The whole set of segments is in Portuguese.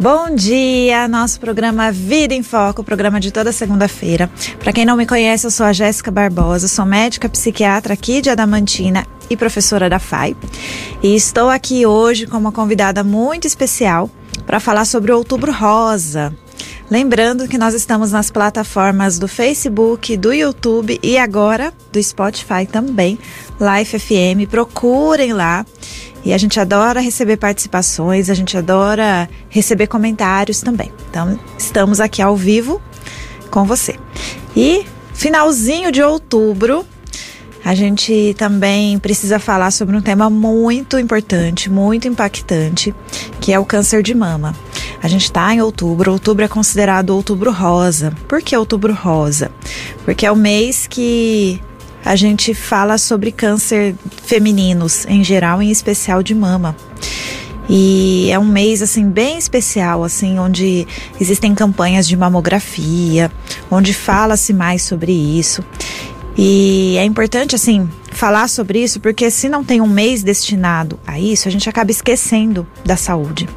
Bom dia, nosso programa Vida em Foco, programa de toda segunda-feira. Para quem não me conhece, eu sou a Jéssica Barbosa, sou médica psiquiatra aqui de Adamantina e professora da FAI. E estou aqui hoje com uma convidada muito especial para falar sobre o Outubro Rosa. Lembrando que nós estamos nas plataformas do Facebook, do YouTube e agora do Spotify também, Life FM. Procurem lá. E a gente adora receber participações, a gente adora receber comentários também. Então, estamos aqui ao vivo com você. E finalzinho de outubro, a gente também precisa falar sobre um tema muito importante, muito impactante, que é o câncer de mama. A gente está em outubro, outubro é considerado outubro rosa. Por que outubro rosa? Porque é o mês que a gente fala sobre câncer femininos em geral, em especial de mama. E é um mês assim bem especial, assim, onde existem campanhas de mamografia, onde fala-se mais sobre isso. E é importante assim falar sobre isso, porque se não tem um mês destinado a isso, a gente acaba esquecendo da saúde.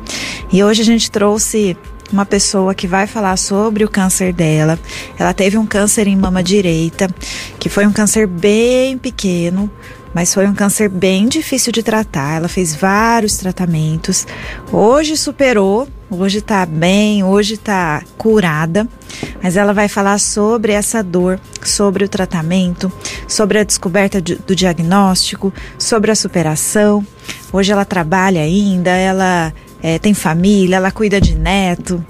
E hoje a gente trouxe uma pessoa que vai falar sobre o câncer dela. Ela teve um câncer em mama direita, que foi um câncer bem pequeno, mas foi um câncer bem difícil de tratar. Ela fez vários tratamentos. Hoje superou, hoje tá bem, hoje tá curada. Mas ela vai falar sobre essa dor, sobre o tratamento, sobre a descoberta do diagnóstico, sobre a superação. Hoje ela trabalha ainda, ela é, tem família, ela cuida de neto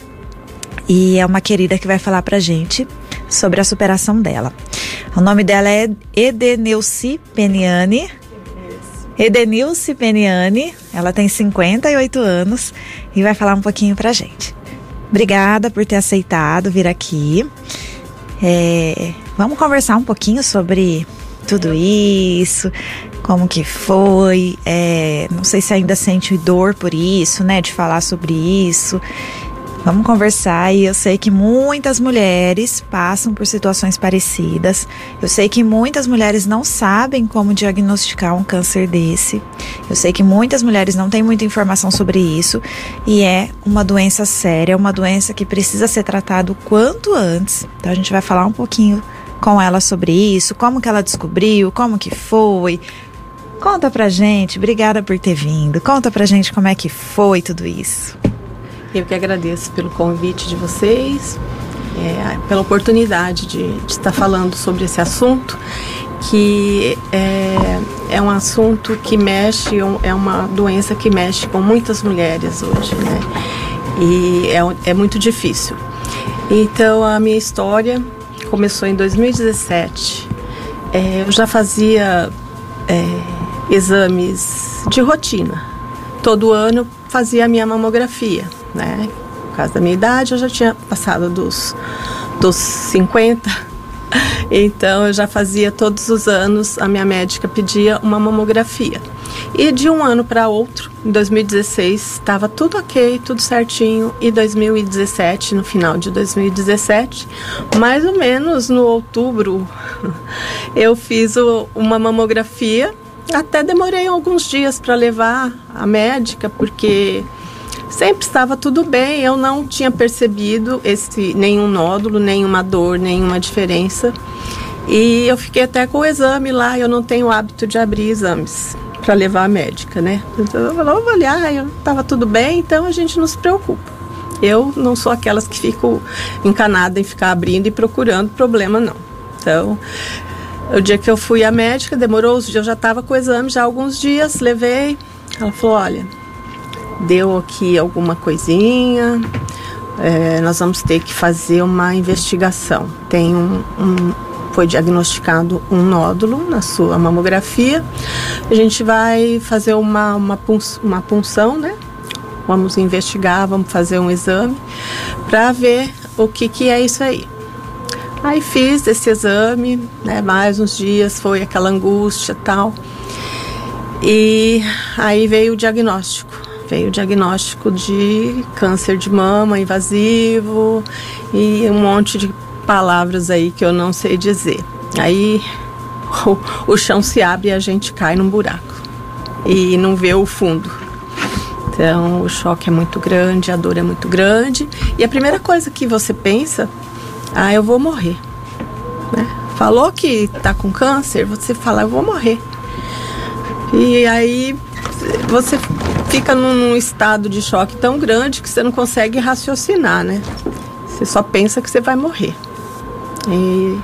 e é uma querida que vai falar pra gente sobre a superação dela. O nome dela é Edenilce Peniani. Edenilce Peniani, ela tem 58 anos e vai falar um pouquinho pra gente. Obrigada por ter aceitado vir aqui. É, vamos conversar um pouquinho sobre tudo isso, como que foi, é, não sei se ainda sente dor por isso, né, de falar sobre isso. Vamos conversar e eu sei que muitas mulheres passam por situações parecidas. Eu sei que muitas mulheres não sabem como diagnosticar um câncer desse. Eu sei que muitas mulheres não têm muita informação sobre isso e é uma doença séria, uma doença que precisa ser tratada o quanto antes. Então a gente vai falar um pouquinho com ela sobre isso, como que ela descobriu, como que foi. Conta pra gente, obrigada por ter vindo. Conta pra gente como é que foi tudo isso. Eu que agradeço pelo convite de vocês, é, pela oportunidade de, de, estar falando sobre esse assunto, que é, é um assunto que mexe, é uma doença que mexe com muitas mulheres hoje, né? E é, é muito difícil. Então, a minha história começou em 2017. É, eu já fazia é, exames de rotina. Todo ano fazia a minha mamografia, né? Por causa da minha idade, eu já tinha passado dos, dos 50 então eu já fazia todos os anos, a minha médica pedia uma mamografia. E de um ano para outro, em 2016, estava tudo ok, tudo certinho. E 2017, no final de 2017, mais ou menos no outubro, eu fiz o, uma mamografia. Até demorei alguns dias para levar a médica, porque Sempre estava tudo bem, eu não tinha percebido esse nenhum nódulo, nenhuma dor, nenhuma diferença. E eu fiquei até com o exame lá, eu não tenho hábito de abrir exames para levar a médica, né? Então eu vou avaliar, eu estava tudo bem, então a gente não se preocupa. Eu não sou aquelas que fico encanada em ficar abrindo e procurando problema, não. Então, o dia que eu fui à médica, demorou, eu já estava com o exame já alguns dias, levei. Ela falou: olha, deu aqui alguma coisinha, é, nós vamos ter que fazer uma investigação. Tem um, um, foi diagnosticado um nódulo na sua mamografia. A gente vai fazer uma, uma, uma punção, né? Vamos investigar, vamos fazer um exame para ver o que, que é isso aí. Aí fiz esse exame, né? Mais uns dias, foi aquela angústia tal. E aí veio o diagnóstico veio o diagnóstico de câncer de mama invasivo e um monte de palavras aí que eu não sei dizer. Aí o, o chão se abre e a gente cai num buraco e não vê o fundo. Então o choque é muito grande, a dor é muito grande. E a primeira coisa que você pensa, ah, eu vou morrer. Né? Falou que tá com câncer, você fala, eu vou morrer. E aí você fica num, num estado de choque tão grande que você não consegue raciocinar, né? Você só pensa que você vai morrer. E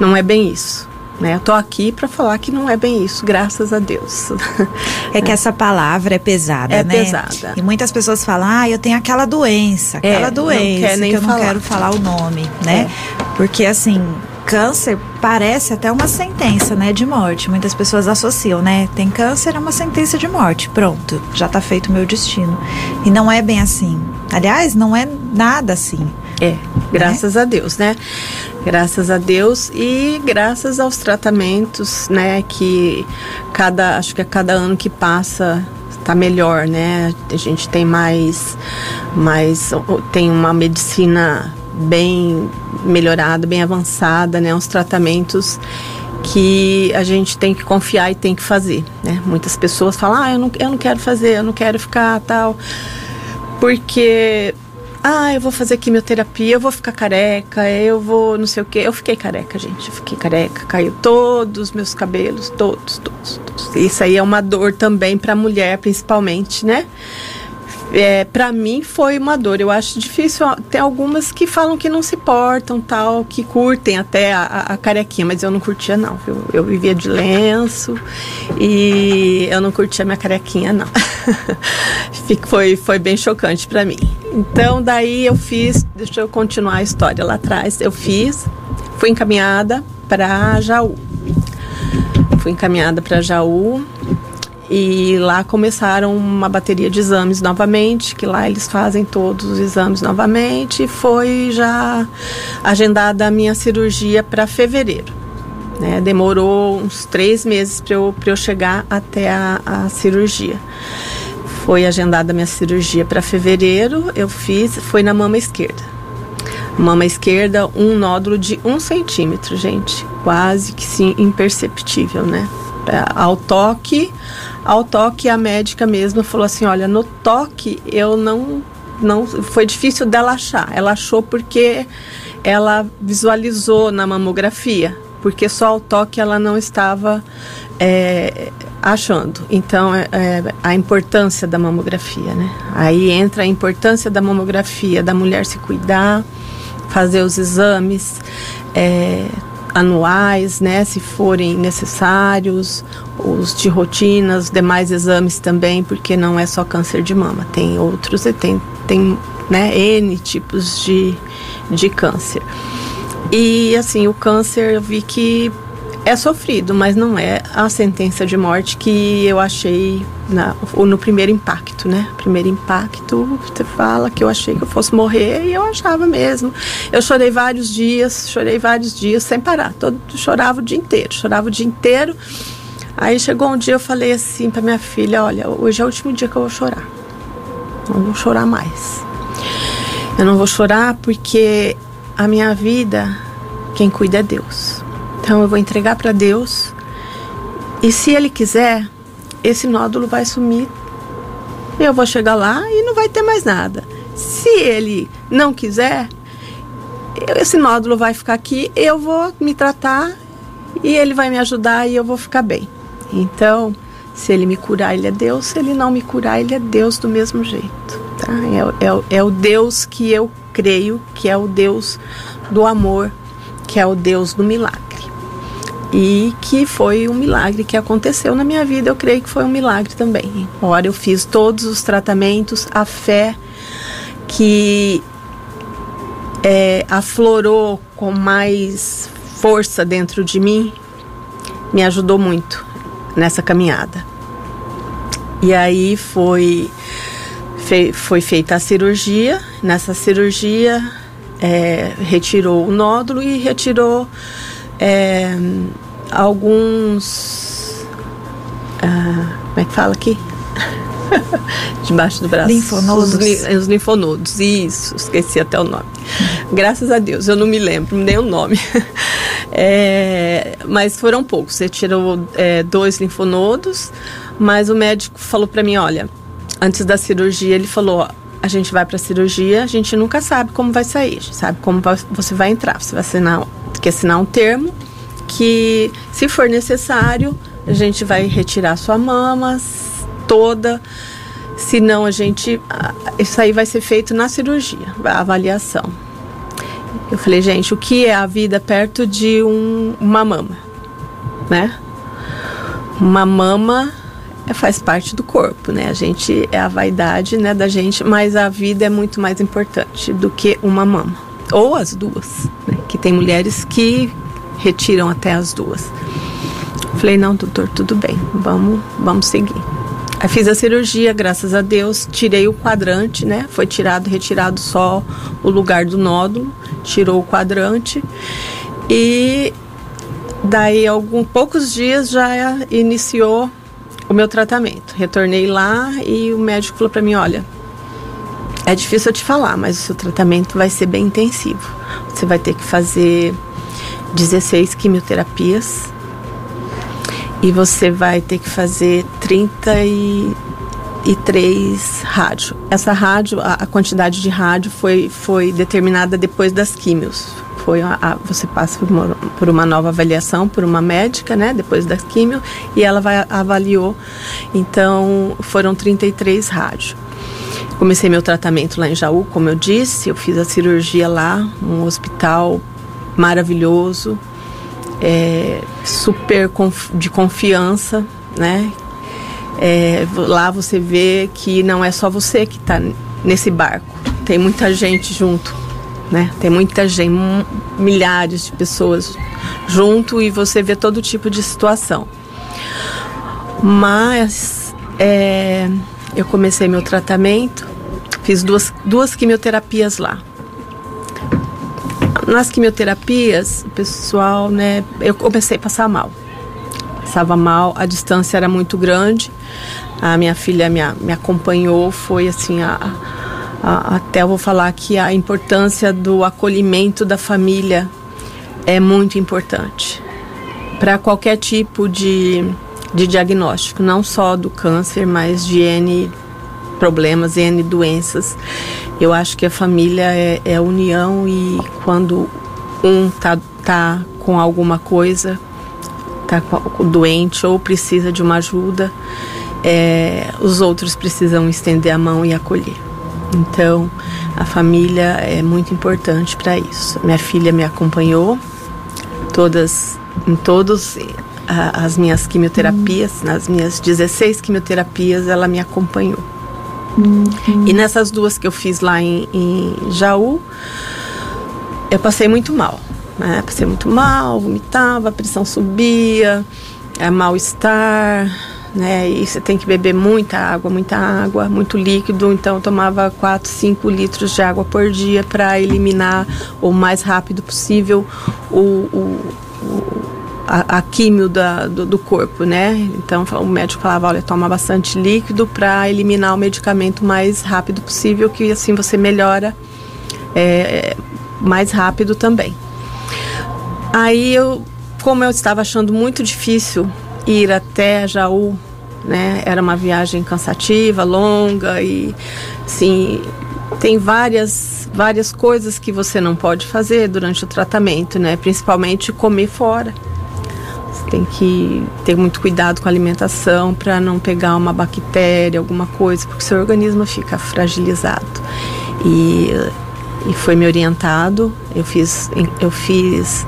não é bem isso. Né? Eu tô aqui para falar que não é bem isso, graças a Deus. É que essa palavra é pesada, é né? pesada. E muitas pessoas falam, ah, eu tenho aquela doença, É, aquela não doença, que eu não falar. quero falar o nome, né? É. Porque assim, câncer parece até uma sentença, né, de morte. Muitas pessoas associam, né? Tem câncer é uma sentença de morte. Pronto, já tá feito o meu destino. E não é bem assim. Aliás, não é nada assim. É, graças a Deus, né? Graças a Deus e graças aos tratamentos, né? Que cada, acho que a cada ano que passa está melhor, né? A gente tem mais, mais, tem uma medicina bem melhorada, bem avançada, né? Uns tratamentos que a gente tem que confiar e tem que fazer, né? Muitas pessoas falam, ah, eu não, eu não quero fazer, eu não quero ficar tal, porque ah, eu vou fazer quimioterapia, eu vou ficar careca, eu vou não sei o quê. Eu fiquei careca, gente. Eu fiquei careca, caiu todos os meus cabelos, todos, todos, todos. Isso aí é uma dor também para mulher, principalmente, né? É, para mim foi uma dor. Eu acho difícil. Tem algumas que falam que não se portam, tal, que curtem até a, a- carequinha, mas eu não curtia não. Eu, eu vivia de lenço e eu não curtia minha carequinha não. Foi foi bem chocante para mim. Então daí eu fiz, deixa eu continuar a história lá atrás. Eu fiz, fui encaminhada para Jaú. Fui encaminhada para Jaú e lá começaram uma bateria de exames novamente, que lá eles fazem todos os exames novamente. E foi já agendada a minha cirurgia para fevereiro. né? Demorou uns três meses para eu, eu chegar até a, a cirurgia. Foi agendada a minha cirurgia para fevereiro. Eu fiz, foi na mama esquerda. Mama esquerda, um nódulo de um centímetro, gente. Quase que sim, imperceptível, né? É, Ao toque, ao toque a médica mesmo falou assim, olha, no toque eu não, não, foi difícil dela achar. Ela achou porque ela visualizou na mamografia, porque só ao toque ela não estava é, achando. Então, é, é, a importância da mamografia, né? Aí entra a importância da mamografia, da mulher se cuidar, fazer os exames é, anuais, né, se forem necessários, os de rotina, os demais exames também, porque não é só câncer de mama, tem outros e tem, tem né, N tipos de, de câncer. E assim, o câncer eu vi que é sofrido, mas não é a sentença de morte que eu achei na, no primeiro impacto, né? Primeiro impacto, você fala que eu achei que eu fosse morrer e eu achava mesmo. Eu chorei vários dias, chorei vários dias sem parar. Todo, chorava o dia inteiro, chorava o dia inteiro. Aí chegou um dia eu falei assim para minha filha, olha, hoje é o último dia que eu vou chorar. Não vou chorar mais. Eu não vou chorar porque a minha vida, quem cuida é Deus. Então eu vou entregar para Deus. E se Ele quiser, esse nódulo vai sumir. Eu vou chegar lá e não vai ter mais nada. Se Ele não quiser, esse nódulo vai ficar aqui. Eu vou me tratar e Ele vai me ajudar e eu vou ficar bem. Então, se Ele me curar, Ele é Deus. Se Ele não me curar, Ele é Deus do mesmo jeito. Tá? É, é, é o Deus que eu creio que é o Deus do amor, que é o Deus do milagre e que foi um milagre que aconteceu na minha vida. Eu creio que foi um milagre também. Ora, eu fiz todos os tratamentos, a fé que é, aflorou com mais força dentro de mim me ajudou muito nessa caminhada. E aí foi, foi feita a cirurgia. Nessa cirurgia, é, retirou o nódulo e retirou é, alguns. ah, como é que fala aqui? Debaixo do braço. Linfonodos. Os, os linfonodos, isso, esqueci até o nome. Graças a Deus, eu não me lembro nem o nome. É, mas foram poucos. Você tirou é, dois linfonodos, mas o médico falou para mim: olha, antes da cirurgia, ele falou: a gente vai para a cirurgia, a gente nunca sabe como vai sair, sabe como você vai entrar. Você vai assinar, que assinar um termo que, se for necessário, a gente vai retirar sua mama toda. Se não, a gente. Isso aí vai ser feito na cirurgia, a avaliação. Eu falei, gente, o que é a vida perto de um, uma mama? Né? Uma mama é, faz parte do corpo, né? A gente é a vaidade, né, da gente, mas a vida é muito mais importante do que uma mama ou as duas, né? Que tem mulheres que retiram até as duas. Falei, não, doutor, tudo bem, vamos, vamos seguir. Aí fiz a cirurgia, graças a Deus, tirei o quadrante, né? Foi tirado, retirado só o lugar do nódulo, tirou o quadrante e daí alguns poucos dias já iniciou o meu tratamento. Retornei lá e o médico falou para mim: olha, é difícil eu te falar, mas o seu tratamento vai ser bem intensivo. Você vai ter que fazer 16 quimioterapias e você vai ter que fazer 33 rádio. Essa rádio, a, a quantidade de rádio foi, foi determinada depois das químios foi a, a, você passa por uma, por uma, nova avaliação por uma médica, né, depois da químio, e ela vai avaliou. Então, foram 33 rádios. Comecei meu tratamento lá em Jaú, como eu disse, eu fiz a cirurgia lá, um hospital maravilhoso, é, super de confiança, né? É, lá você vê que não é só você que está nesse barco, tem muita gente junto né? Tem muita gente, milhares de pessoas junto e você vê todo tipo de situação. Mas é, eu comecei meu tratamento, fiz duas, duas quimioterapias lá. Nas quimioterapias, o pessoal, né, eu comecei a passar mal. Passava mal, a distância era muito grande. A minha filha me, me acompanhou, foi assim a, até eu vou falar que a importância do acolhimento da família é muito importante para qualquer tipo de, de diagnóstico, não só do câncer, mas de N problemas, N doenças. Eu acho que a família é, é a união e quando um tá, tá com alguma coisa, tá doente ou precisa de uma ajuda, é, os outros precisam estender a mão e acolher. Então, a família é muito importante para isso. Minha filha me acompanhou todas em todos as minhas quimioterapias, nas minhas 16 quimioterapias, ela me acompanhou. Uhum. E nessas duas que eu fiz lá em, em Jaú, eu passei muito mal. Né? Passei muito mal, vomitava, a pressão subia, é, mal-estar, né? E você tem que beber muita água, muita água, muito líquido. Então eu tomava 4, 5 litros de água por dia para eliminar o mais rápido possível o, o, o a, a, químio da, do, do, corpo, né? Então o médico falava, olha, toma bastante líquido para eliminar o medicamento o mais rápido possível, que assim você melhora é, mais rápido também. Aí eu, como eu estava achando muito difícil ir até Jaú, né? Era uma viagem cansativa, longa e sim, tem várias várias coisas que você não pode fazer durante o tratamento, né? Principalmente comer fora. Tem que ter muito cuidado com a alimentação para não pegar uma bactéria, alguma coisa, porque seu organismo fica fragilizado. E, e foi me orientado, eu fiz eu fiz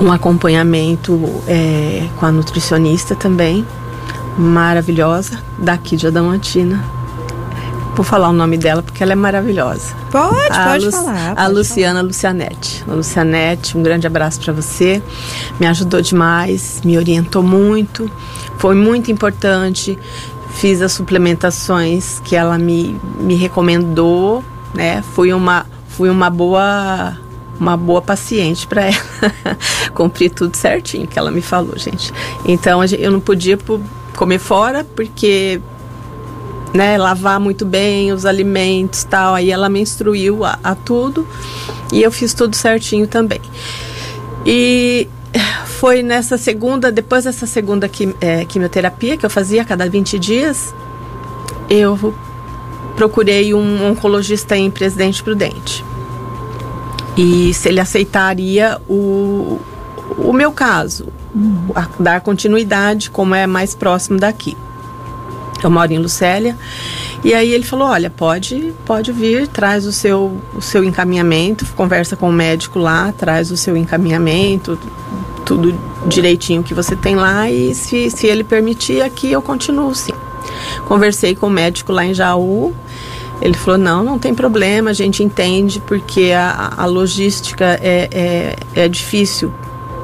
um acompanhamento é, com a nutricionista também, maravilhosa, daqui de Adamantina. Vou falar o nome dela porque ela é maravilhosa. Pode, a pode Lu falar. Pode a Luciana falar. Lucianete. A Lucianete, um grande abraço para você. Me ajudou demais, me orientou muito. Foi muito importante. Fiz as suplementações que ela me, me recomendou, né? Fui uma, fui uma boa uma boa paciente para ela. Cumpri tudo certinho que ela me falou, gente. Então eu não podia comer fora porque né, lavar muito bem os alimentos tal. Aí ela me instruiu a, a tudo e eu fiz tudo certinho também. E foi nessa segunda, depois dessa segunda quim, é, quimioterapia que eu fazia a cada 20 dias, eu procurei um oncologista em Presidente Prudente. E se ele aceitaria o, o meu caso, uhum. dar continuidade, como é mais próximo daqui. Eu moro em Lucélia. E aí ele falou: olha, pode, pode vir, traz o seu, o seu encaminhamento, conversa com o médico lá, traz o seu encaminhamento, tudo direitinho que você tem lá e se, se ele permitir aqui eu continuo sim. Conversei com o médico lá em Jaú, ele falou, não, não tem problema, a gente entende porque a, a logística é, é, é difícil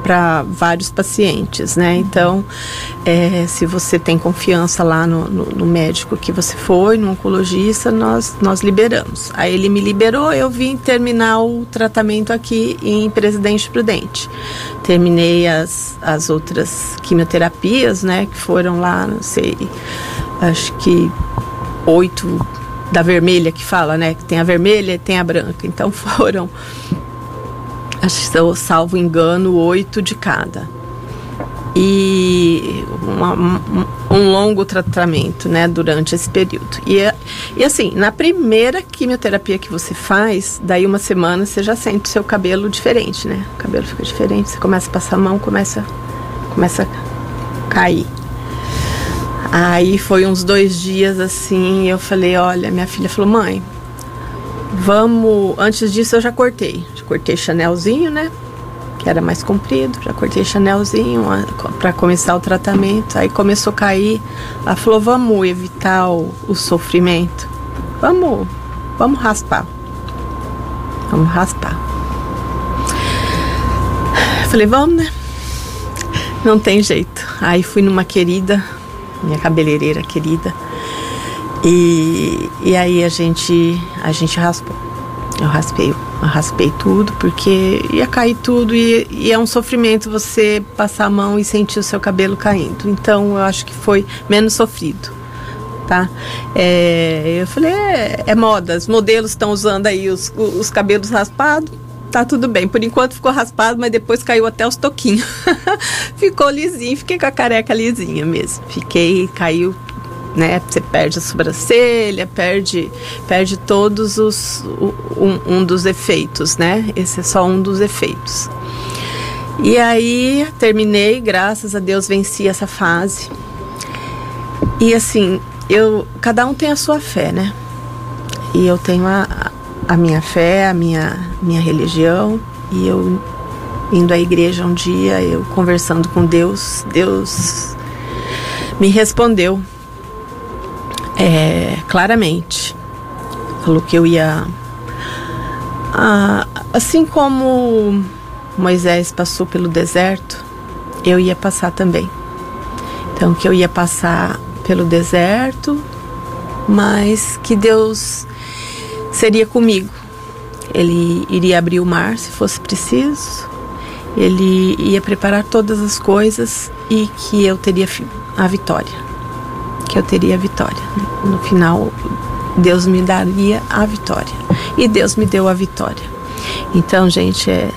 para vários pacientes, né? Então, é, se você tem confiança lá no, no, no, médico que você foi, no oncologista, nós, nós liberamos. Aí ele me liberou, eu vim terminar o tratamento aqui em Presidente Prudente. Terminei as, as outras quimioterapias, né? Que foram lá, não sei, acho que oito da vermelha que fala, né? Que tem a vermelha e tem a branca. Então foram acho que salvo engano, oito de cada. E uma, um, longo tratamento, né, durante esse período. E, e assim, na primeira quimioterapia que você faz, daí uma semana você já sente o seu cabelo diferente, né? O cabelo fica diferente, você começa a passar a mão, começa, começa a cair. Aí foi uns dois dias assim, eu falei, olha, minha filha falou, mãe, vamos. Antes disso eu já cortei cortei chanelzinho, né? Que era mais comprido, já cortei chanelzinho para começar o tratamento. Aí começou a cair. Ela falou: vamos evitar o, o sofrimento. Vamos, vamos raspar. Vamos raspar. Falei, vamos, né? Não tem jeito. Aí fui numa querida, minha cabeleireira querida. E, e aí a gente, a gente raspou. Eu raspei, eu raspei tudo porque ia cair tudo e, e, é um sofrimento você passar a mão e sentir o seu cabelo caindo. Então eu acho que foi menos sofrido, tá? É, eu falei, é, é moda, os modelos estão usando aí os, os cabelos raspados, tá tudo bem. Por enquanto ficou raspado, mas depois caiu até os toquinhos. ficou lisinho, fiquei com a careca lisinha mesmo. Fiquei, caiu né? Você perde a sobrancelha, perde, perde todos os um, um dos efeitos, né? Esse é só um dos efeitos. E aí terminei, graças a Deus venci essa fase. E assim, eu cada um tem a sua fé, né? E eu tenho a, a minha fé, a minha minha religião, e eu indo à igreja um dia, eu conversando com Deus, Deus me respondeu é, claramente. Falou que eu ia. Ah, assim como Moisés passou pelo deserto, eu ia passar também. Então, que eu ia passar pelo deserto, mas que Deus seria comigo. Ele iria abrir o mar se fosse preciso, ele ia preparar todas as coisas e que eu teria a vitória que eu teria a vitória. No final, Deus me daria a vitória. E Deus me deu a vitória. Então, gente, é,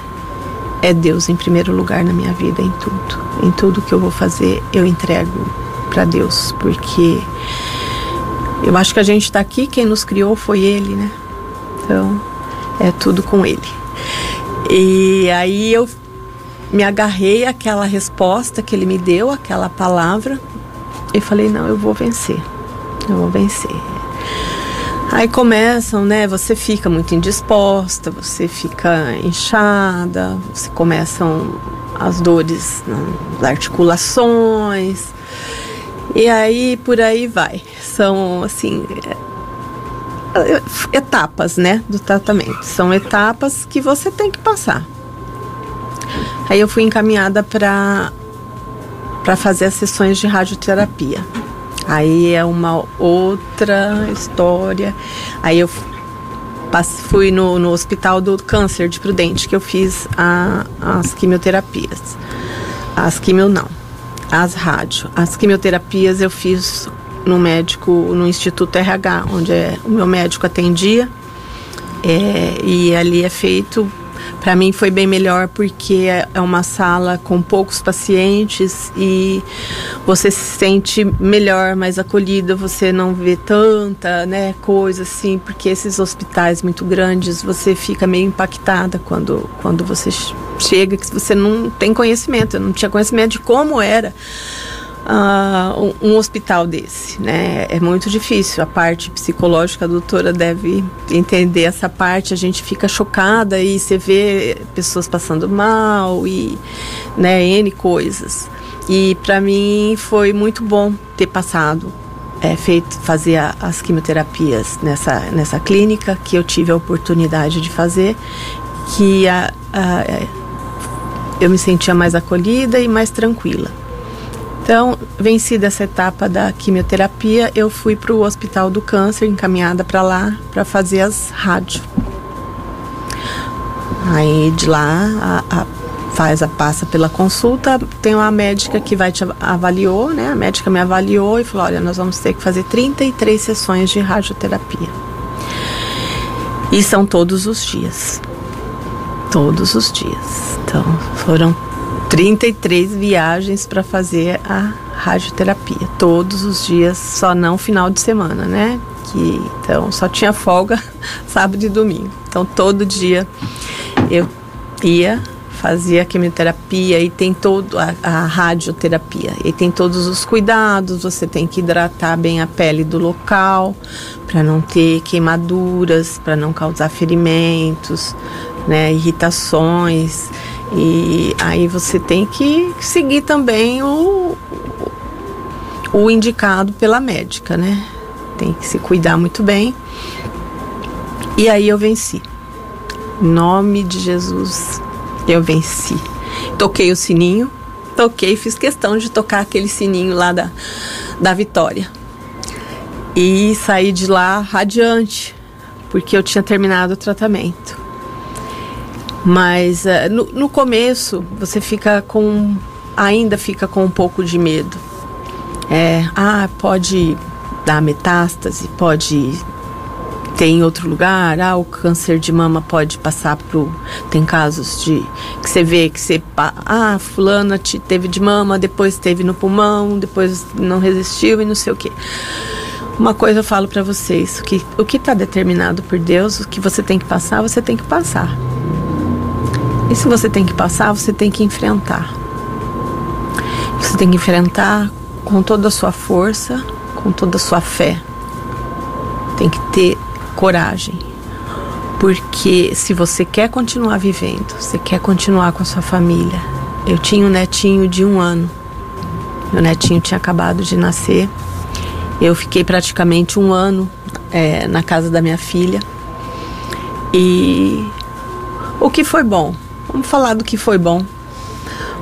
é Deus em primeiro lugar na minha vida, em tudo. Em tudo que eu vou fazer, eu entrego para Deus, porque eu acho que a gente está aqui, quem nos criou foi Ele, né? Então, é tudo com Ele. E aí eu me agarrei àquela resposta que Ele me deu, aquela palavra, e falei, não, eu vou vencer. Eu vou vencer. Aí começam, né? Você fica muito indisposta, você fica inchada, você começam as dores nas articulações. E aí por aí vai. São assim etapas, né, do tratamento. São etapas que você tem que passar. Aí eu fui encaminhada para para fazer as sessões de radioterapia. Aí é uma outra história. Aí eu fui no, no Hospital do Câncer de Prudente que eu fiz a, as quimioterapias. As quimio não, as rádio. As quimioterapias eu fiz no médico, no Instituto RH, onde é, o meu médico atendia. É, e ali é feito Para mim foi bem melhor porque é uma sala com poucos pacientes e você se sente melhor, mais acolhida, você não vê tanta, né, coisa assim, porque esses hospitais muito grandes, você fica meio impactada quando quando você chega que você não tem conhecimento, eu não tinha conhecimento de como era uh, um, hospital desse, né? É muito difícil. A parte psicológica, a doutora deve entender essa parte. A gente fica chocada e você vê pessoas passando mal e, né, N coisas. E para mim foi muito bom ter passado é, feito fazer a, as quimioterapias nessa, nessa clínica que eu tive a oportunidade de fazer, que a, a, eu me sentia mais acolhida e mais tranquila. Então, vencida essa etapa da quimioterapia, eu fui para o Hospital do Câncer, encaminhada para lá para fazer as rádio. Aí de lá a, a, faz a passa pela consulta, tem uma médica que vai te avaliou, né? A médica me avaliou e falou: "Olha, nós vamos ter que fazer 33 sessões de radioterapia". E são todos os dias. Todos os dias. Então, foram 33 viagens para fazer a radioterapia, todos os dias, só não final de semana, né? Que, então só tinha folga sábado e domingo. Então todo dia eu ia, fazia quimioterapia e tem todo a, a radioterapia. E tem todos os cuidados, você tem que hidratar bem a pele do local para não ter queimaduras, para não causar ferimentos, né, irritações. E aí você tem que seguir também o, o indicado pela médica, né? Tem que se cuidar muito bem. E aí eu venci. Em nome de Jesus, eu venci. Toquei o sininho, toquei, fiz questão de tocar aquele sininho lá da, da vitória. E saí de lá radiante, porque eu tinha terminado o tratamento. Mas uh, no, no começo você fica com. ainda fica com um pouco de medo. É, ah, pode dar metástase, pode ter em outro lugar, ah, o câncer de mama pode passar pro. Tem casos de que você vê que você. Ah, fulana te, teve de mama, depois teve no pulmão, depois não resistiu e não sei o que. Uma coisa eu falo para vocês, que o que está determinado por Deus, o que você tem que passar, você tem que passar. E se você tem que passar, você tem que enfrentar. Você tem que enfrentar com toda a sua força, com toda a sua fé. Tem que ter coragem. Porque se você quer continuar vivendo, você quer continuar com a sua família. Eu tinha um netinho de um ano. Meu netinho tinha acabado de nascer. Eu fiquei praticamente um ano é, na casa da minha filha. E o que foi bom? Vamos falar do que foi bom.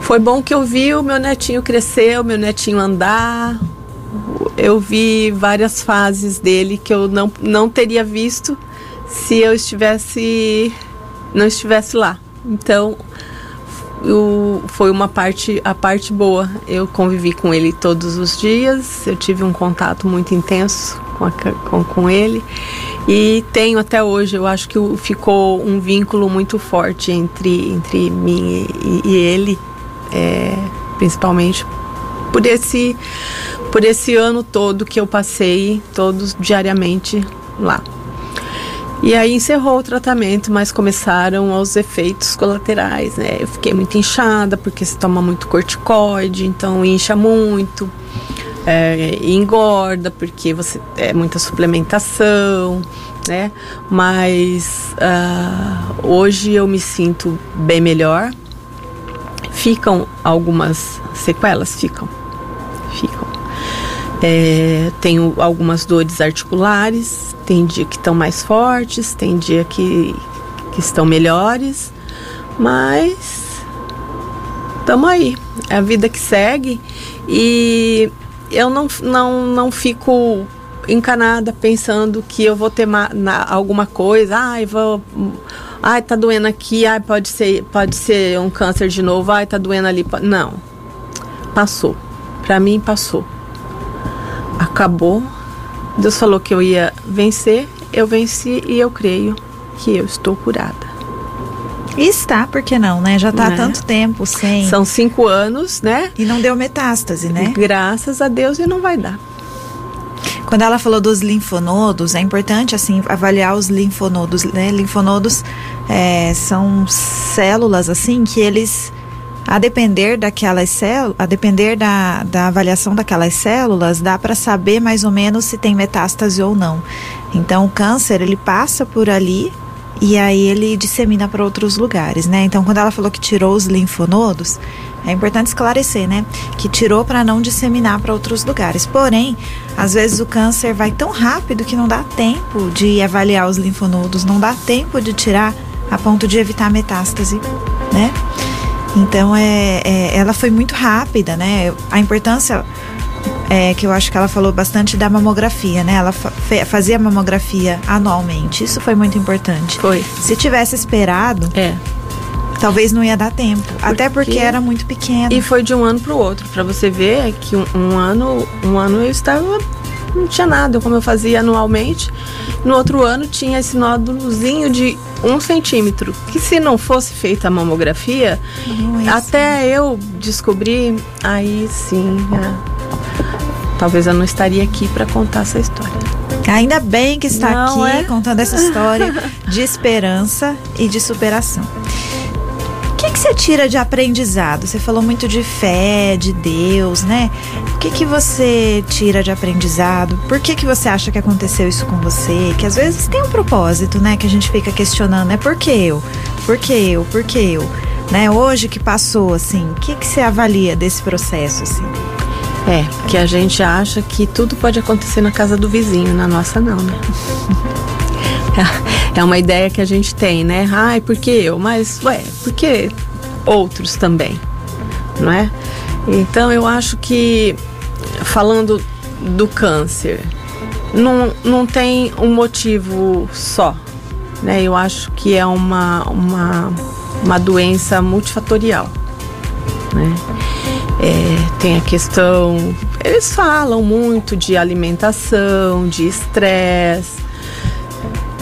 Foi bom que eu vi o meu netinho crescer, o meu netinho andar. Eu vi várias fases dele que eu não, não teria visto se eu estivesse não estivesse lá. Então, o, foi uma parte a parte boa. Eu convivi com ele todos os dias. Eu tive um contato muito intenso com, a, com, com ele e tenho até hoje. Eu acho que ficou um vínculo muito forte entre, entre mim e, e ele, é, principalmente por esse, por esse ano todo que eu passei, todos diariamente lá. E aí encerrou o tratamento, mas começaram os efeitos colaterais, né? Eu fiquei muito inchada porque se toma muito corticoide, então incha muito é, engorda porque você é muita suplementação, né? Mas uh, hoje eu me sinto bem melhor. Ficam algumas sequelas, ficam, ficam. É, tenho algumas dores articulares, tem dia que estão mais fortes, tem dia que, que estão melhores, mas estamos aí. É a vida que segue e eu não, não, não fico encanada pensando que eu vou ter ma, na, alguma coisa, ai, vou. Ai, tá doendo aqui, ai, pode ser, pode ser um câncer de novo, ai, tá doendo ali. Não. Passou. Para mim passou. Acabou. Deus falou que eu ia vencer, eu venci e eu creio que eu estou curada. E está, por que não, né? Já está há né? tanto tempo sem. São cinco anos, né? E não deu metástase, né? Graças a Deus e não vai dar. Quando ela falou dos linfonodos, é importante assim avaliar os linfonodos. Né? Linfonodos é, são células assim que eles a depender daquelas células, a depender da, da avaliação daquelas células, dá para saber mais ou menos se tem metástase ou não. Então, o câncer ele passa por ali e aí ele dissemina para outros lugares, né? Então, quando ela falou que tirou os linfonodos, é importante esclarecer, né? Que tirou para não disseminar para outros lugares. Porém, às vezes o câncer vai tão rápido que não dá tempo de avaliar os linfonodos, não dá tempo de tirar a ponto de evitar metástase, né? Então, é, é ela foi muito rápida, né? A importância é, que eu acho que ela falou bastante da mamografia, né? Ela fa fazia mamografia anualmente. Isso foi muito importante. Foi. Se tivesse esperado, é. talvez não ia dar tempo. Porque... Até porque era muito pequeno. E foi de um ano para o outro. Para você ver que um, um, ano, um ano eu estava não tinha nada, como eu fazia anualmente. No outro ano tinha esse nódulozinho de um centímetro, que se não fosse feita a mamografia, é até assim. eu descobrir, aí sim, é talvez eu não estaria aqui para contar essa história. Ainda bem que está não aqui é? contando essa história de esperança e de superação. O que, que você tira de aprendizado? Você falou muito de fé, de Deus, né? O que, que você tira de aprendizado? Por que, que você acha que aconteceu isso com você? Que às vezes tem um propósito, né? Que a gente fica questionando, né? Por que eu? Por que eu? Por que eu? Né? Hoje que passou, assim, o que, que você avalia desse processo, assim? É, que a gente acha que tudo pode acontecer na casa do vizinho, na nossa não, né? É uma ideia que a gente tem, né? Ai, por que eu? Mas, ué, por que outros também? Não é? Então eu acho que, falando do câncer, não, não tem um motivo só. Né? Eu acho que é uma, uma, uma doença multifatorial. Né? É, tem a questão. Eles falam muito de alimentação, de estresse,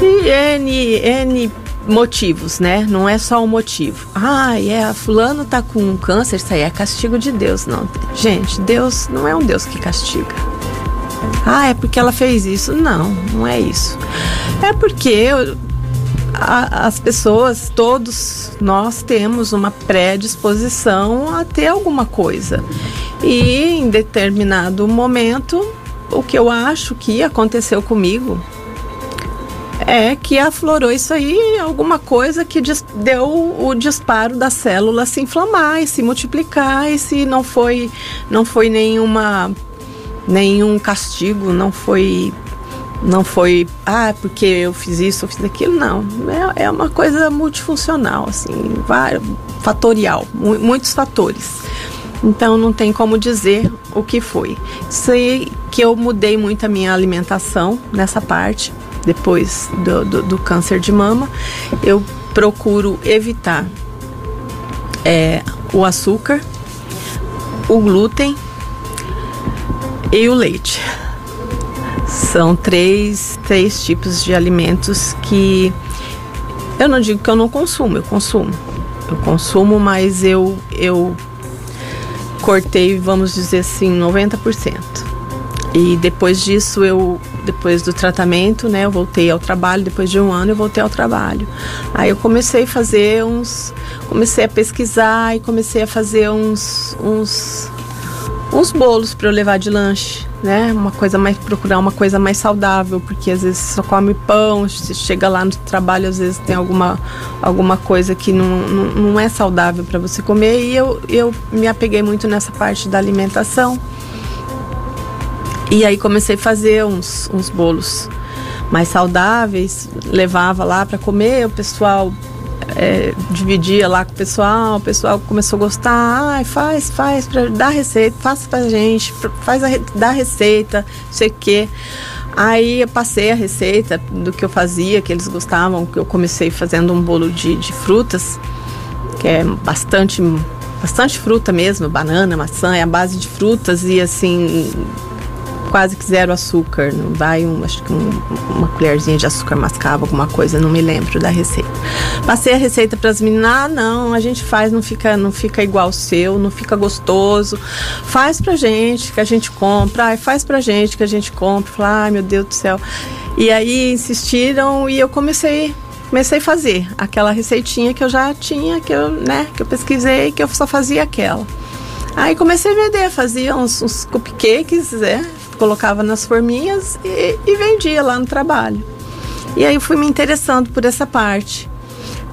e N, N motivos, né? Não é só um motivo. Ah, é, a fulano tá com câncer, isso aí é castigo de Deus. Não, gente, Deus não é um Deus que castiga. Ah, é porque ela fez isso. Não, não é isso. É porque eu, a, as pessoas, todos nós temos uma predisposição a ter alguma coisa. E em determinado momento, o que eu acho que aconteceu comigo é que aflorou isso aí, alguma coisa que deu o disparo da célula se inflamar e se multiplicar e se não foi não foi nenhuma nenhum castigo, não foi não foi, ah, porque eu fiz isso, eu fiz aquilo, não. É, é uma coisa multifuncional, assim, fatorial, mu muitos fatores. Então não tem como dizer o que foi. Sei que eu mudei muito a minha alimentação nessa parte, depois do, do, do câncer de mama. Eu procuro evitar é, o açúcar, o glúten e o leite. São três, três tipos de alimentos que eu não digo que eu não consumo, eu consumo. Eu consumo, mas eu, eu cortei, vamos dizer assim, 90%. E depois disso, eu, depois do tratamento, né, eu voltei ao trabalho. Depois de um ano, eu voltei ao trabalho. Aí eu comecei a fazer uns, comecei a pesquisar e comecei a fazer uns, uns, uns bolos para eu levar de lanche né? Uma coisa mais procurar uma coisa mais saudável, porque às vezes só come pão, chega lá no trabalho às vezes tem alguma alguma coisa que não, não, não é saudável para você comer e eu, eu me apeguei muito nessa parte da alimentação. E aí comecei a fazer uns, uns bolos mais saudáveis, levava lá para comer, o pessoal é, dividia lá com o pessoal, o pessoal começou a gostar, ah, faz, faz, pra, dá receita, faça pra gente, faz a, dá receita, sei o quê. Aí eu passei a receita do que eu fazia, que eles gostavam, que eu comecei fazendo um bolo de, de frutas, que é bastante, bastante fruta mesmo, banana, maçã, é a base de frutas e assim quase que zero açúcar. Não vai um, acho que um, uma colherzinha de açúcar mascavo, alguma coisa, não me lembro da receita. Passei a receita para as meninas, ah, não, a gente faz, não fica, não fica igual o seu, não fica gostoso. Faz pra gente que a gente compra, ai, faz pra gente que a gente compra. Falei, ai meu Deus do céu. E aí insistiram e eu comecei comecei a fazer aquela receitinha que eu já tinha, que eu, né, que eu pesquisei, que eu só fazia aquela. Aí comecei a vender, fazia uns, uns cupcakes, né, colocava nas forminhas e, e vendia lá no trabalho. E aí fui me interessando por essa parte.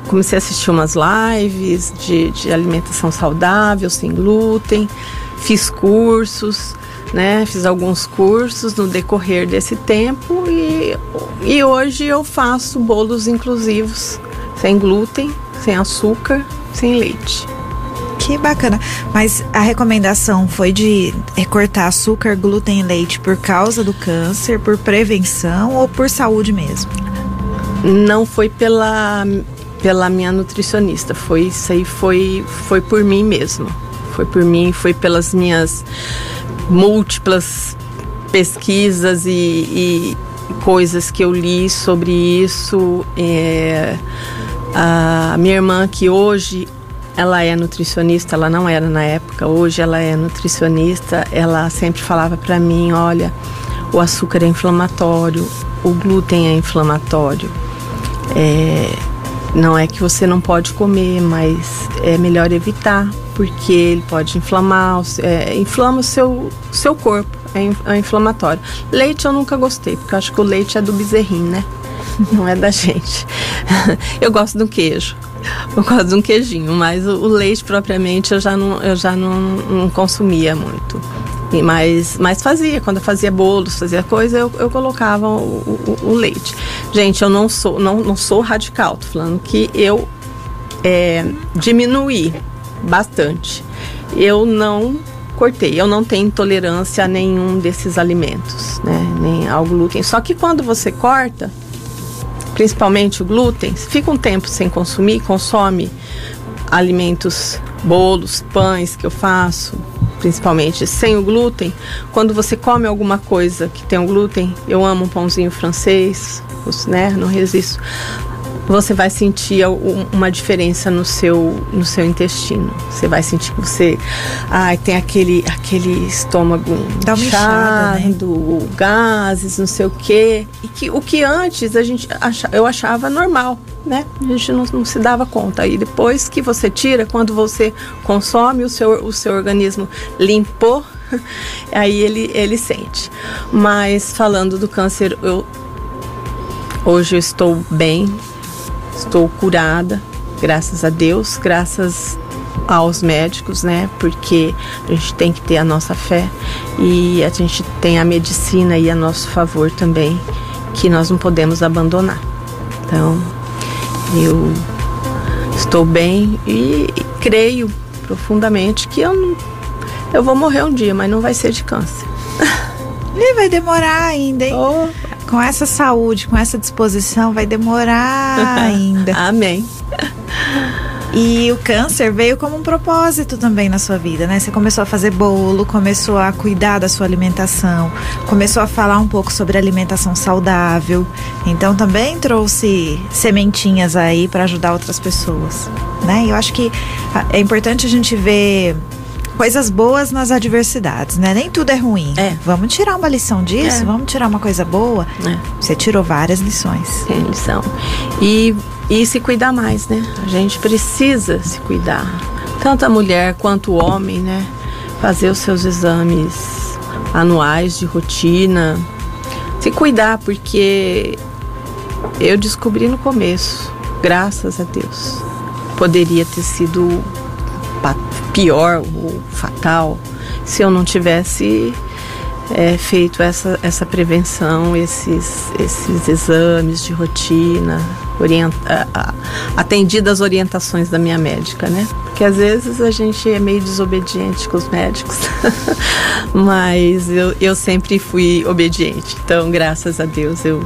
Comecei a assistir umas lives de, de alimentação saudável, sem glúten, fiz cursos, né? Fiz alguns cursos no decorrer desse tempo e, e hoje eu faço bolos inclusivos, sem glúten, sem açúcar, sem leite. Que bacana. Mas a recomendação foi de cortar açúcar, glúten e leite por causa do câncer, por prevenção ou por saúde mesmo? Não foi pela, pela minha nutricionista, foi isso aí foi, foi por mim mesmo. Foi por mim, foi pelas minhas múltiplas pesquisas e, e coisas que eu li sobre isso. É, a minha irmã, que hoje ela é nutricionista, ela não era na época, hoje ela é nutricionista, ela sempre falava para mim: olha, o açúcar é inflamatório, o glúten é inflamatório. É, não é que você não pode comer, mas é melhor evitar, porque ele pode inflamar, é, inflama o seu, seu corpo, é, é inflamatório. Leite eu nunca gostei, porque eu acho que o leite é do bezerrinho, né? Não é da gente. eu gosto do queijo. Eu gosto de um queijinho, mas o, leite propriamente eu já não, eu já não, não consumia muito. E mas, mas fazia, quando eu fazia bolos, fazia coisa, eu, eu colocava o, o, o, leite. Gente, eu não sou, não, não sou radical, tô falando que eu é, diminuí bastante. Eu não cortei, eu não tenho intolerância a nenhum desses alimentos, né? Nem ao glúten. Só que quando você corta, principalmente o glúten, fica um tempo sem consumir, consome alimentos, bolos, pães que eu faço, principalmente sem o glúten. Quando você come alguma coisa que tem o glúten, eu amo um pãozinho francês, né? Não resisto você vai sentir uma diferença no seu, no seu intestino. Você vai sentir que você ai, tem aquele, aquele estômago Dá uma inchado, né? gases, não sei o quê. E que, o que antes a gente acha, eu achava normal, né? A gente não, não se dava conta. E depois que você tira, quando você consome, o seu, o seu organismo limpou, aí ele, ele sente. Mas falando do câncer, eu hoje eu estou bem, Estou curada, graças a Deus, graças aos médicos, né? Porque a gente tem que ter a nossa fé e a gente tem a medicina aí a nosso favor também, que nós não podemos abandonar. Então, eu estou bem e, creio profundamente que eu não, eu vou morrer um dia, mas não vai ser de câncer. E vai demorar ainda, hein? Oh com essa saúde, com essa disposição, vai demorar ainda. Amém. E o câncer veio como um propósito também na sua vida, né? Você começou a fazer bolo, começou a cuidar da sua alimentação, começou a falar um pouco sobre alimentação saudável. Então também trouxe sementinhas aí para ajudar outras pessoas, né? E eu acho que é importante a gente ver coisas boas nas adversidades, né? Nem tudo é ruim. É. Vamos tirar uma lição disso, é. vamos tirar uma coisa boa. É. Você tirou várias lições. Tem lição. E, e se cuidar mais, né? A gente precisa se cuidar. Tanto a mulher quanto o homem, né? Fazer os seus exames anuais de rotina. Se cuidar, porque eu descobri no começo, graças a Deus. Poderia ter sido pior ou fatal se eu não tivesse é, feito essa, essa prevenção, esses, esses exames de rotina, orienta, atendido as orientações da minha médica, né? Porque às vezes a gente é meio desobediente com os médicos, mas eu, eu sempre fui obediente. Então, graças a Deus, eu,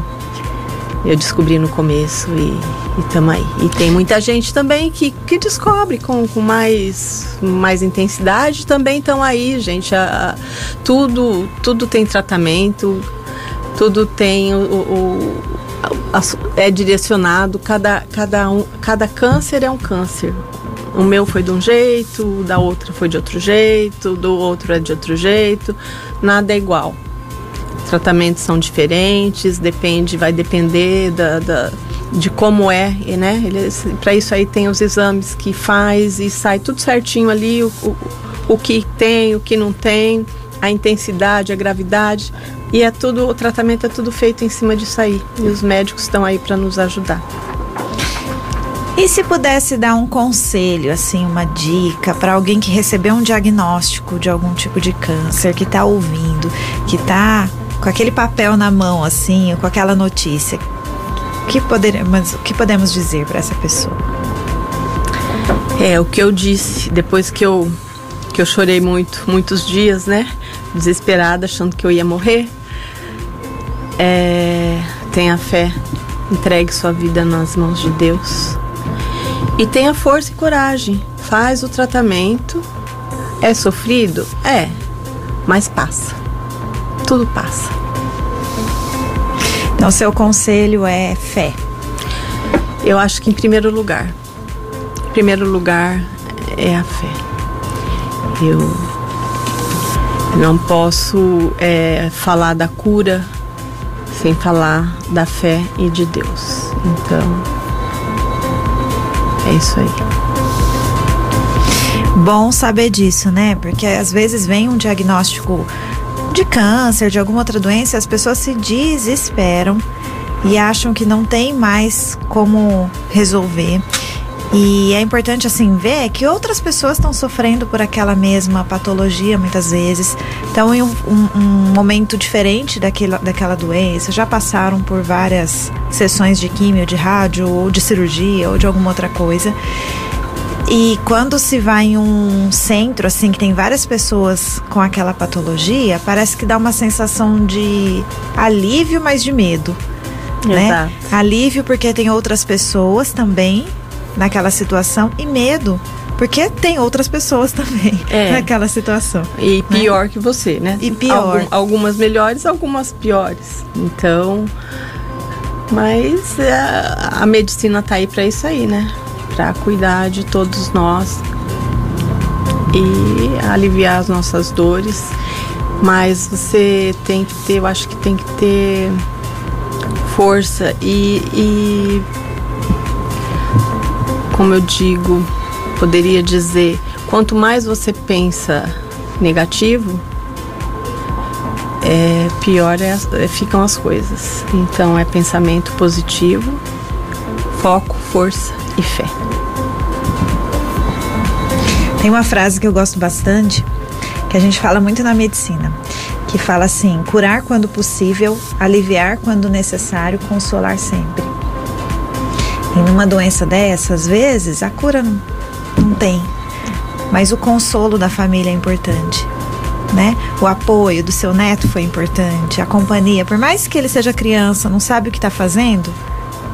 Eu descobri no começo e estamos aí. E tem muita gente também que, que descobre com, com mais, mais intensidade. Também estão aí, gente. A, a, tudo, tudo tem tratamento, tudo tem o, o é direcionado. Cada, cada, um, cada câncer é um câncer. O meu foi de um jeito, da outra foi de outro jeito, do outro é de outro jeito. Nada é igual tratamentos são diferentes, depende, vai depender da, da de como é, né? Para isso aí tem os exames que faz e sai tudo certinho ali, o, o, o que tem, o que não tem, a intensidade, a gravidade. E é tudo, o tratamento é tudo feito em cima disso aí. E os médicos estão aí para nos ajudar. E se pudesse dar um conselho, assim, uma dica para alguém que recebeu um diagnóstico de algum tipo de câncer, que está ouvindo, que está com aquele papel na mão, assim, com aquela notícia, o que podemos, o que podemos dizer para essa pessoa? É, o que eu disse depois que eu, que eu chorei muito, muitos dias, né? Desesperada, achando que eu ia morrer. É, tenha fé, entregue sua vida nas mãos de Deus. E tenha força e coragem. Faz o tratamento. É sofrido? É, mas passa tudo passa. Então, seu conselho é fé? Eu acho que em primeiro lugar. Em primeiro lugar é a fé. Eu não posso é, falar da cura sem falar da fé e de Deus. Então, é isso aí. Bom saber disso, né? Porque às vezes vem um diagnóstico de câncer, de alguma outra doença, as pessoas se desesperam e acham que não tem mais como resolver. E é importante assim ver que outras pessoas estão sofrendo por aquela mesma patologia muitas vezes, estão em um, um, um, momento diferente daquela, daquela doença, já passaram por várias sessões de químio, de rádio, ou de cirurgia, ou de alguma outra coisa. E quando se vai em um centro, assim, que tem várias pessoas com aquela patologia, parece que dá uma sensação de alívio, mas de medo. Né? Exato. Alívio porque tem outras pessoas também naquela situação e medo porque tem outras pessoas também é. naquela situação. E né? pior né? que você, né? E pior. Algum, algumas melhores, algumas piores. Então, mas a, é, a medicina tá aí para isso aí, né? Para cuidar de todos nós e aliviar as nossas dores. Mas você tem que ter, eu acho que tem que ter força e, e como eu digo, poderia dizer, quanto mais você pensa negativo, é, pior é, é, ficam as coisas. Então é pensamento positivo, foco, força e fé. Tem uma frase que eu gosto bastante, que a gente fala muito na medicina, que fala assim: curar quando possível, aliviar quando necessário, consolar sempre. E numa doença dessa, às vezes, a cura não, não tem, mas o consolo da família é importante. Né? O apoio do seu neto foi importante, a companhia, por mais que ele seja criança, não sabe o que está fazendo,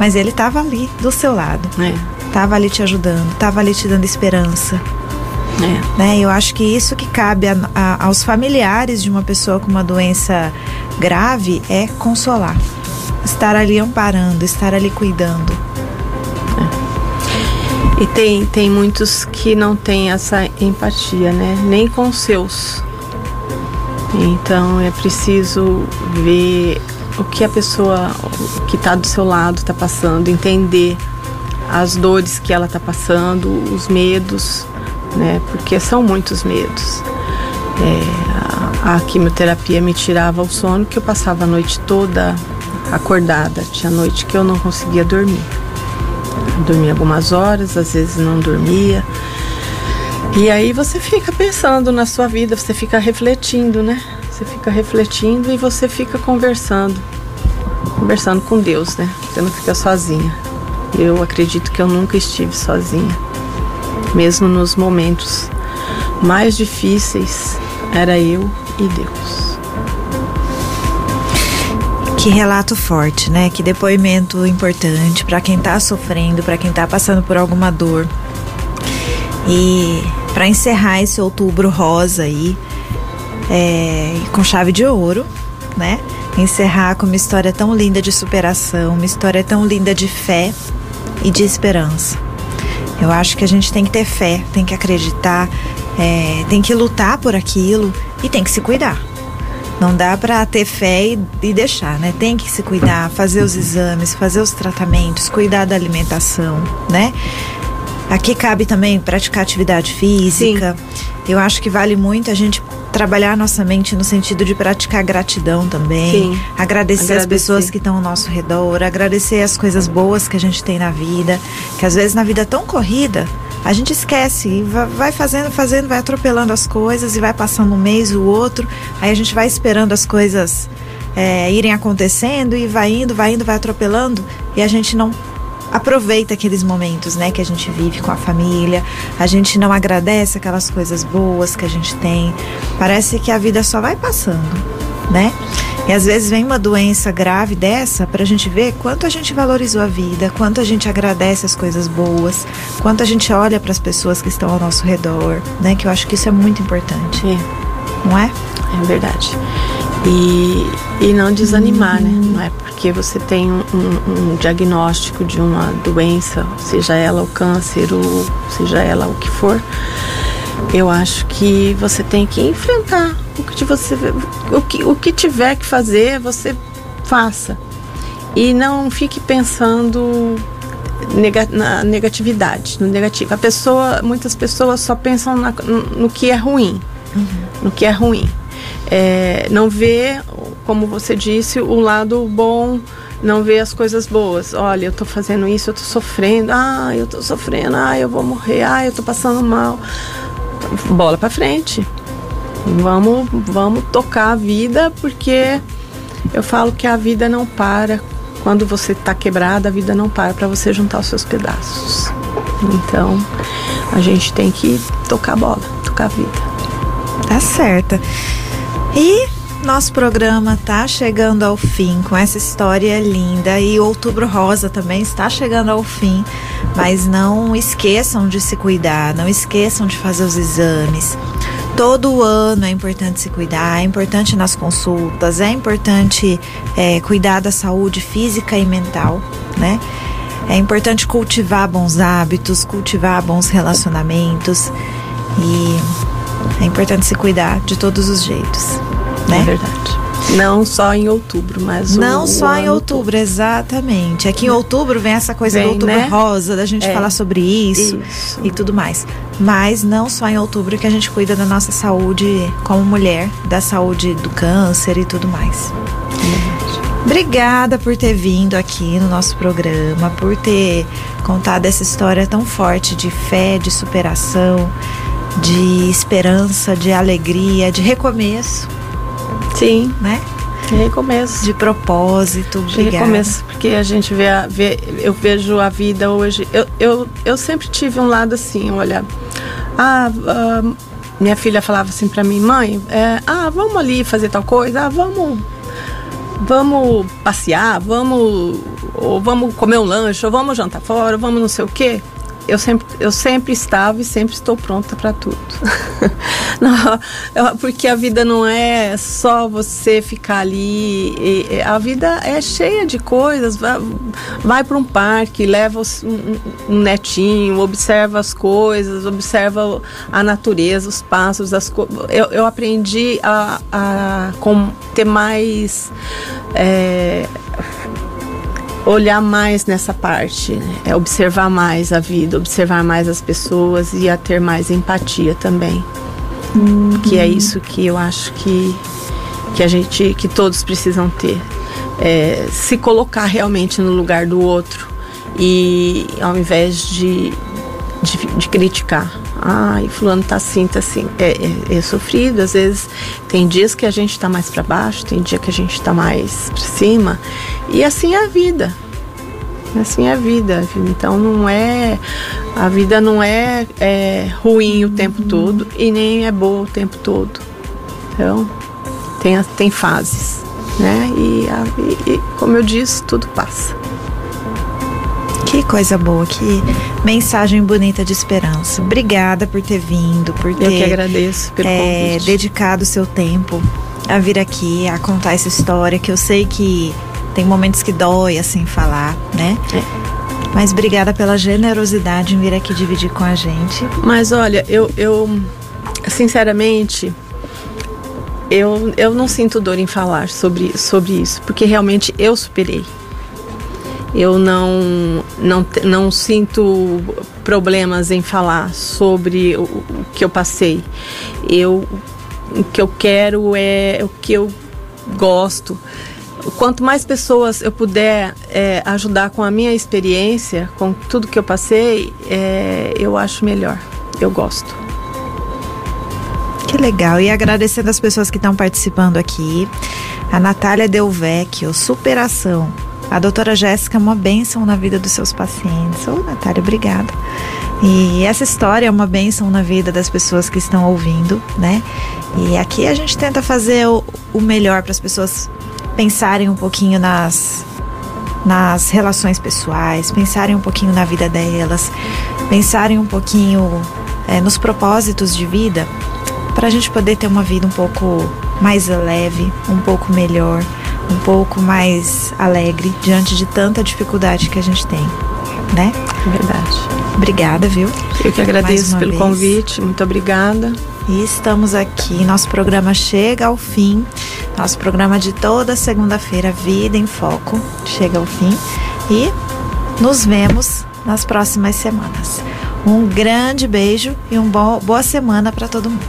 mas ele estava ali do seu lado. Estava é. ali te ajudando, estava ali te dando esperança. É. Né? Eu acho que isso que cabe a, a, aos familiares de uma pessoa com uma doença grave é consolar. Estar ali amparando, estar ali cuidando. É. E tem, tem muitos que não têm essa empatia, né? Nem com os seus. Então é preciso ver o que a pessoa que está do seu lado está passando, entender as dores que ela está passando, os medos, né? Porque são muitos medos. É, a, a, quimioterapia me tirava o sono, que eu passava a noite toda acordada. Tinha noite que eu não conseguia dormir. Eu dormia algumas horas, às vezes não dormia. E aí você fica pensando na sua vida, você fica refletindo, né? Você fica refletindo e você fica conversando. Conversando com Deus, né? Você não fica sozinha. Eu acredito que eu nunca estive sozinha. Mesmo nos momentos mais difíceis, era eu e Deus. Que relato forte, né? Que depoimento importante para quem tá sofrendo, para quem tá passando por alguma dor. E para encerrar esse outubro rosa aí, é, com chave de ouro, né? Encerrar com uma história tão linda de superação, uma história tão linda de fé e de esperança. Eu acho que a gente tem que ter fé, tem que acreditar, é, tem que lutar por aquilo e tem que se cuidar. Não dá para ter fé e, e, deixar, né? Tem que se cuidar, fazer os exames, fazer os tratamentos, cuidar da alimentação, né? Aqui cabe também praticar atividade física. Sim. Eu acho que vale muito a gente trabalhar nossa mente no sentido de praticar gratidão também. Sim. Agradecer, agradecer. as pessoas que estão ao nosso redor, agradecer as coisas boas que a gente tem na vida. Que às vezes na vida é tão corrida, a gente esquece e vai fazendo, fazendo, vai atropelando as coisas e vai passando um mês, o outro. Aí a gente vai esperando as coisas é, irem acontecendo e vai indo, vai indo, vai atropelando e a gente não aproveita aqueles momentos, né, que a gente vive com a família, a gente não agradece aquelas coisas boas que a gente tem. Parece que a vida só vai passando, né? E às vezes vem uma doença grave dessa para a gente ver quanto a gente valorizou a vida, quanto a gente agradece as coisas boas, quanto a gente olha para as pessoas que estão ao nosso redor, né? Que eu acho que isso é muito importante. É. Não é? É verdade. E, e não desanimar, né? Não é porque você tem um, um, um, diagnóstico de uma doença, seja ela o câncer ou seja ela o que for, eu acho que você tem que enfrentar o que você o que, o que tiver que fazer, você faça. E não fique pensando na negatividade, no negativo. A pessoa, muitas pessoas só pensam na, no, no, que é ruim, uhum. no que é ruim é, não vê, como você disse, o lado bom, não vê as coisas boas. Olha, eu estou fazendo isso, eu estou sofrendo, ah, eu estou sofrendo, ah, eu vou morrer, ah, eu estou passando mal. Bola para frente. Vamos, vamos tocar a vida, porque eu falo que a vida não para. Quando você está quebrada, a vida não para para você juntar os seus pedaços. Então, a gente tem que tocar a bola, tocar a vida. Tá certa. E nosso programa tá chegando ao fim com essa história linda e Outubro Rosa também está chegando ao fim, mas não esqueçam de se cuidar, não esqueçam de fazer os exames. Todo ano é importante se cuidar, é importante nas consultas, é importante é, cuidar da saúde física e mental, né? É importante cultivar bons hábitos, cultivar bons relacionamentos e é importante se cuidar de todos os jeitos. Né? É verdade. Não só em outubro, mas Não o, só o em outubro, exatamente. Aqui em outubro vem essa coisa vem, do outubro né? rosa, da gente é. falar sobre isso, isso, e tudo mais. Mas não só em outubro que a gente cuida da nossa saúde como mulher, da saúde do câncer e tudo mais. Obrigada por ter vindo aqui no nosso programa, por ter contado essa história tão forte de fé, de superação de esperança, de alegria, de recomeço. Sim. Né? De recomeço. De propósito. Obrigada. De recomeço, porque a gente vê, a, vê eu vejo a vida hoje. Eu, eu, eu sempre tive um lado assim, olha. Ah, uh, minha filha falava assim para mim, mãe, é, ah, vamos ali fazer tal coisa, ah, vamos, vamos passear, vamos, ou vamos comer um lanche, ou vamos jantar fora, ou vamos não sei o quê eu sempre, eu sempre estava e sempre estou pronta para tudo. não, porque a vida não é só você ficar ali. A vida é cheia de coisas. Vai, vai para um parque, leva um, netinho, observa as coisas, observa a natureza, os passos, as eu, eu aprendi a, a com, ter mais. É, olhar mais nessa parte, né? é observar mais a vida, observar mais as pessoas e a ter mais empatia também. Uhum. Que é isso que eu acho que, que a gente, que todos precisam ter. É, se colocar realmente no lugar do outro e ao invés de, de, de criticar. Ai, fulano tá assim, tá assim. É, é, é, sofrido, às vezes tem dias que a gente tá mais para baixo, tem dia que a gente tá mais para cima. E assim é a vida. Assim é a vida. Então não é. A vida não é, é ruim o tempo todo e nem é boa o tempo todo. Então, tem, tem fases. né? E, e, e como eu disse, tudo passa. Que coisa boa, que mensagem bonita de esperança. Obrigada por ter vindo, por ter eu que agradeço pelo é, dedicado o seu tempo a vir aqui, a contar essa história, que eu sei que tem momentos que dói assim falar, né? É. Mas obrigada pela generosidade em vir aqui dividir com a gente. Mas olha, eu, eu sinceramente, eu, eu não sinto dor em falar sobre, sobre isso, porque realmente eu superei eu não, não, não sinto problemas em falar sobre o, o que eu passei. Eu, o que eu quero é o que eu gosto. Quanto mais pessoas eu puder é, ajudar com a minha experiência, com tudo que eu passei, é, eu acho melhor. Eu gosto. Que legal. E agradecendo as pessoas que estão participando aqui. A Natália Delvecchio, superação a doutora Jéssica é uma bênção na vida dos seus pacientes. Ô, Natália, obrigada. E essa história é uma bênção na vida das pessoas que estão ouvindo, né? E aqui a gente tenta fazer o, o melhor para as pessoas pensarem um pouquinho nas, nas relações pessoais, pensarem um pouquinho na vida delas, pensarem um pouquinho é, nos propósitos de vida, para a gente poder ter uma vida um pouco mais leve, um pouco melhor um pouco mais alegre diante de tanta dificuldade que a gente tem, né? É verdade. Obrigada, viu? Eu que agradeço pelo vez. convite, muito obrigada. E estamos aqui, nosso programa chega ao fim. Nosso programa de toda segunda-feira, Vida em Foco, chega ao fim. E nos vemos nas próximas semanas. Um grande beijo e uma boa semana para todo mundo.